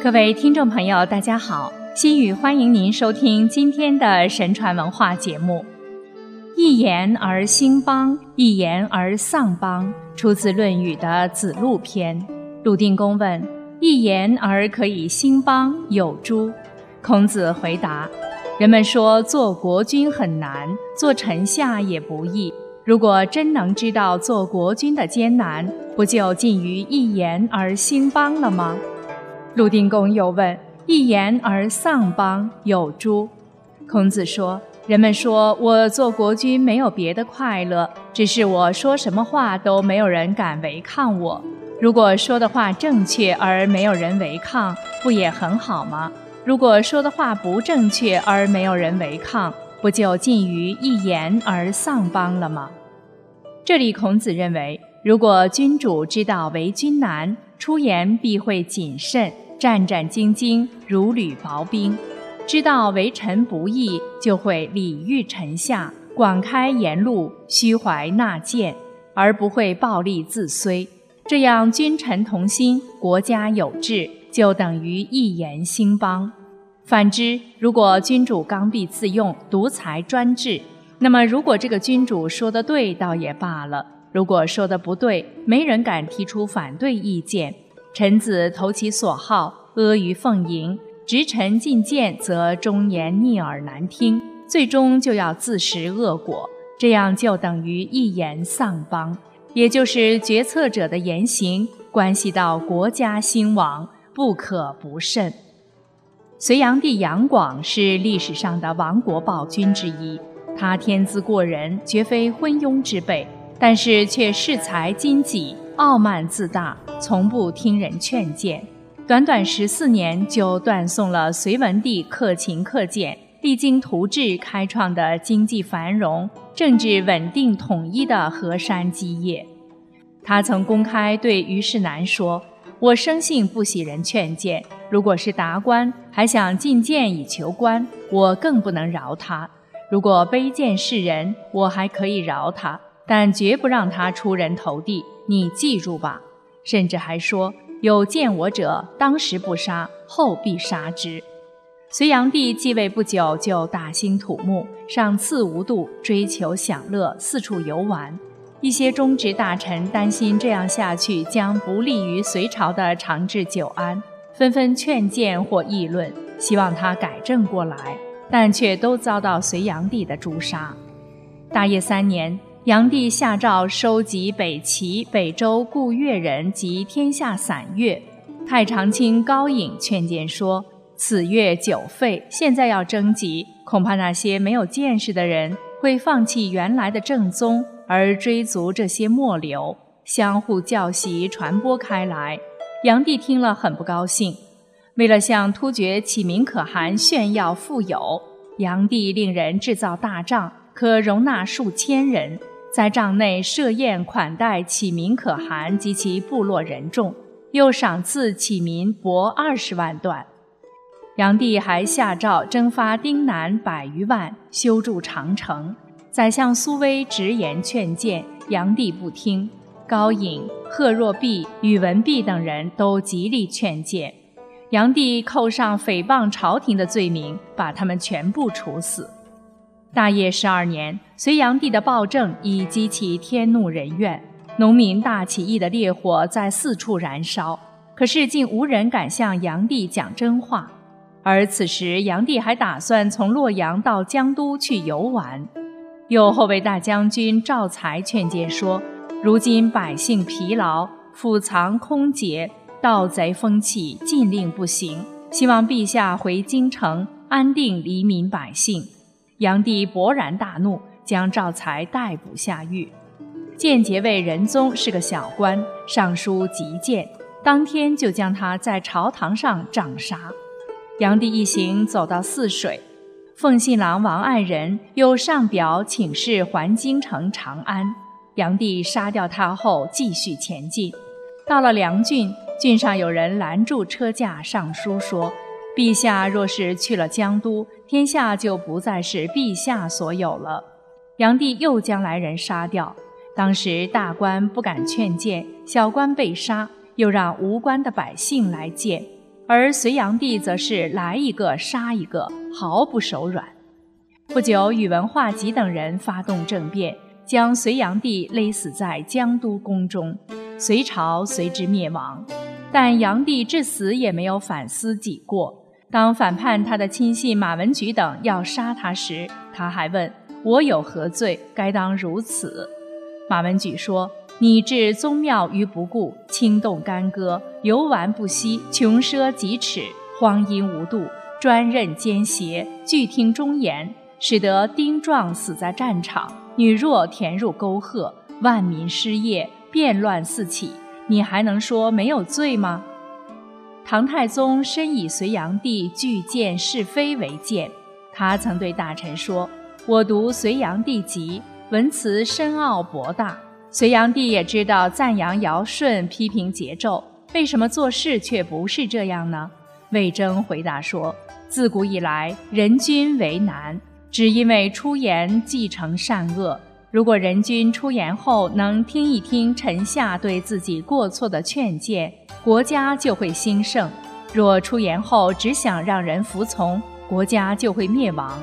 各位听众朋友，大家好！心语欢迎您收听今天的神传文化节目。一言而兴邦，一言而丧邦，出自《论语》的子路篇。鲁定公问：“一言而可以兴邦，有诸？”孔子回答：“人们说做国君很难，做臣下也不易。如果真能知道做国君的艰难，不就近于一言而兴邦了吗？”鲁定公又问：“一言而丧邦，有诸？”孔子说：“人们说我做国君没有别的快乐，只是我说什么话都没有人敢违抗我。如果说的话正确而没有人违抗，不也很好吗？如果说的话不正确而没有人违抗，不就近于一言而丧邦了吗？”这里孔子认为，如果君主知道为君难，出言必会谨慎。战战兢兢，如履薄冰；知道为臣不易，就会礼遇臣下，广开言路，虚怀纳谏，而不会暴力自衰。这样君臣同心，国家有治，就等于一言兴邦。反之，如果君主刚愎自用，独裁专制，那么如果这个君主说的对，倒也罢了；如果说的不对，没人敢提出反对意见。臣子投其所好，阿谀奉迎；直臣进谏，则忠言逆耳难听，最终就要自食恶果。这样就等于一言丧邦，也就是决策者的言行关系到国家兴亡，不可不慎。隋炀帝杨广是历史上的亡国暴君之一，他天资过人，绝非昏庸之辈，但是却恃才矜己。傲慢自大，从不听人劝谏，短短十四年就断送了隋文帝克勤克俭、励精图治开创的经济繁荣、政治稳定统一的河山基业。他曾公开对虞世南说：“我生性不喜人劝谏，如果是达官还想进谏以求官，我更不能饶他；如果卑贱世人，我还可以饶他，但绝不让他出人头地。”你记住吧，甚至还说有见我者，当时不杀，后必杀之。隋炀帝继位不久，就大兴土木，赏赐无度，追求享乐，四处游玩。一些忠直大臣担心这样下去将不利于隋朝的长治久安，纷纷劝谏或议论，希望他改正过来，但却都遭到隋炀帝的诛杀。大业三年。炀帝下诏收集北齐、北周故越人及天下散越。太常卿高颖劝谏说：“此乐久废，现在要征集，恐怕那些没有见识的人会放弃原来的正宗，而追逐这些末流，相互教习传播开来。”炀帝听了很不高兴。为了向突厥启民可汗炫耀富有，炀帝令人制造大帐，可容纳数千人。在帐内设宴款待启民可汗及其部落人众，又赏赐启民帛二十万段。炀帝还下诏征发丁南百余万，修筑长城。宰相苏威直言劝谏，炀帝不听。高颖、贺若弼、宇文弼等人都极力劝谏，炀帝扣上诽谤朝廷的罪名，把他们全部处死。大业十二年，隋炀帝的暴政已激起天怒人怨，农民大起义的烈火在四处燃烧，可是竟无人敢向炀帝讲真话。而此时，炀帝还打算从洛阳到江都去游玩。有后卫大将军赵才劝谏说：“如今百姓疲劳，府藏空竭，盗贼风起，禁令不行，希望陛下回京城，安定黎民百姓。”炀帝勃然大怒，将赵才逮捕下狱。建节卫仁宗是个小官，上书急谏，当天就将他在朝堂上斩杀。炀帝一行走到泗水，奉信郎王爱人又上表请示还京城长安。炀帝杀掉他后，继续前进。到了梁郡，郡上有人拦住车驾，上书说。陛下若是去了江都，天下就不再是陛下所有了。炀帝又将来人杀掉。当时大官不敢劝谏，小官被杀，又让无关的百姓来谏。而隋炀帝则是来一个杀一个，毫不手软。不久，宇文化及等人发动政变，将隋炀帝勒死在江都宫中，隋朝随之灭亡。但炀帝至死也没有反思己过。当反叛他的亲信马文举等要杀他时，他还问：“我有何罪，该当如此？”马文举说：“你置宗庙于不顾，轻动干戈，游玩不息，穷奢极侈，荒淫无度，专任奸邪，拒听忠言。”使得丁壮死在战场，女弱填入沟壑，万民失业，变乱四起。你还能说没有罪吗？唐太宗深以隋炀帝拒谏是非为鉴，他曾对大臣说：“我读隋炀帝集，文辞深奥博大。隋炀帝也知道赞扬尧舜，批评桀纣，为什么做事却不是这样呢？”魏征回答说：“自古以来，人君为难。”只因为出言继承善恶，如果人君出言后能听一听臣下对自己过错的劝谏，国家就会兴盛；若出言后只想让人服从，国家就会灭亡。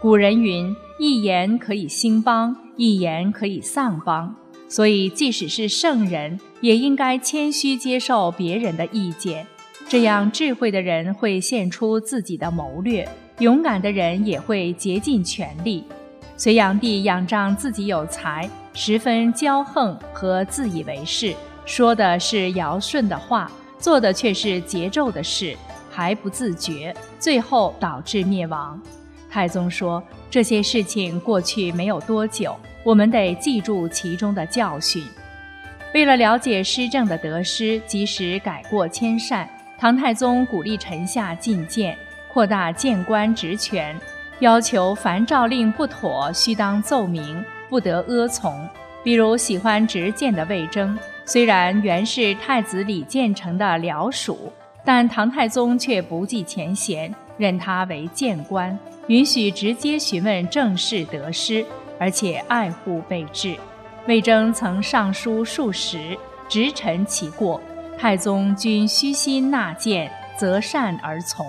古人云：“一言可以兴邦，一言可以丧邦。”所以，即使是圣人，也应该谦虚接受别人的意见，这样智慧的人会献出自己的谋略。勇敢的人也会竭尽全力。隋炀帝仰仗自己有才，十分骄横和自以为是，说的是尧舜的话，做的却是桀纣的事，还不自觉，最后导致灭亡。太宗说：“这些事情过去没有多久，我们得记住其中的教训。为了了解施政的得失，及时改过迁善，唐太宗鼓励臣下进谏。”扩大谏官职权，要求凡诏令不妥，须当奏明，不得阿从。比如喜欢直谏的魏征，虽然原是太子李建成的僚属，但唐太宗却不计前嫌，任他为谏官，允许直接询问政事得失，而且爱护备至。魏征曾上书数十，直陈其过，太宗均虚心纳谏，择善而从。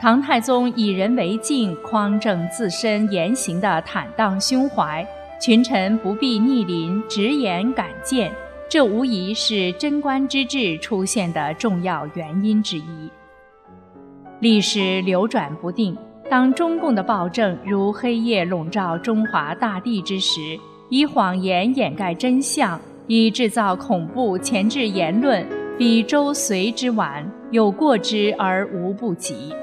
唐太宗以人为镜，匡正自身言行的坦荡胸怀，群臣不必逆鳞，直言敢谏，这无疑是贞观之治出现的重要原因之一。历史流转不定，当中共的暴政如黑夜笼罩中华大地之时，以谎言掩盖真相，以制造恐怖钳制言论，比周隋之晚，有过之而无不及。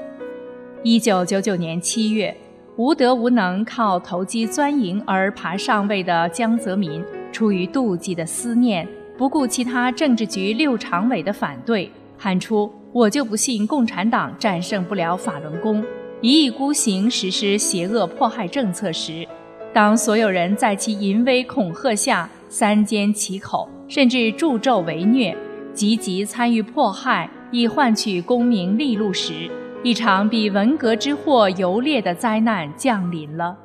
一九九九年七月，无德无能、靠投机钻营而爬上位的江泽民，出于妒忌的思念，不顾其他政治局六常委的反对，喊出“我就不信共产党战胜不了法轮功”，一意孤行实施邪恶迫害政策时，当所有人在其淫威恐吓下三缄其口，甚至助纣为虐，积极参与迫害以换取功名利禄时，一场比文革之祸尤烈的灾难降临了。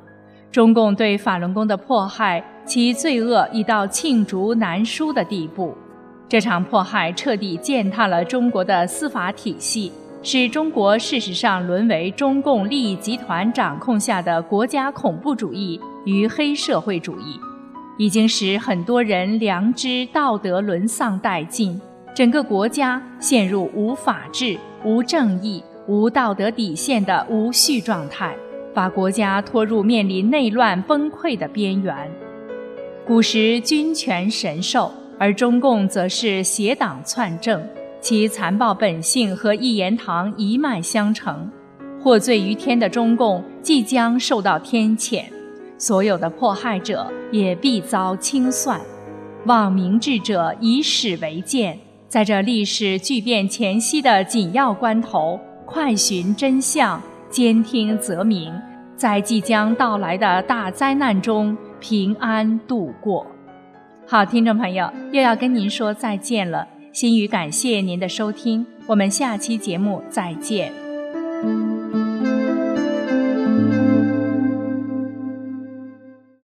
中共对法轮功的迫害，其罪恶已到罄竹难书的地步。这场迫害彻底践踏了中国的司法体系，使中国事实上沦为中共利益集团掌控下的国家恐怖主义与黑社会主义，已经使很多人良知道德沦丧殆尽，整个国家陷入无法治、无正义。无道德底线的无序状态，把国家拖入面临内乱崩溃的边缘。古时君权神授，而中共则是邪党篡政，其残暴本性和一言堂一脉相承。获罪于天的中共即将受到天谴，所有的迫害者也必遭清算。望明智者以史为鉴，在这历史巨变前夕的紧要关头。快寻真相，兼听则明，在即将到来的大灾难中平安度过。好，听众朋友，又要跟您说再见了。心语感谢您的收听，我们下期节目再见。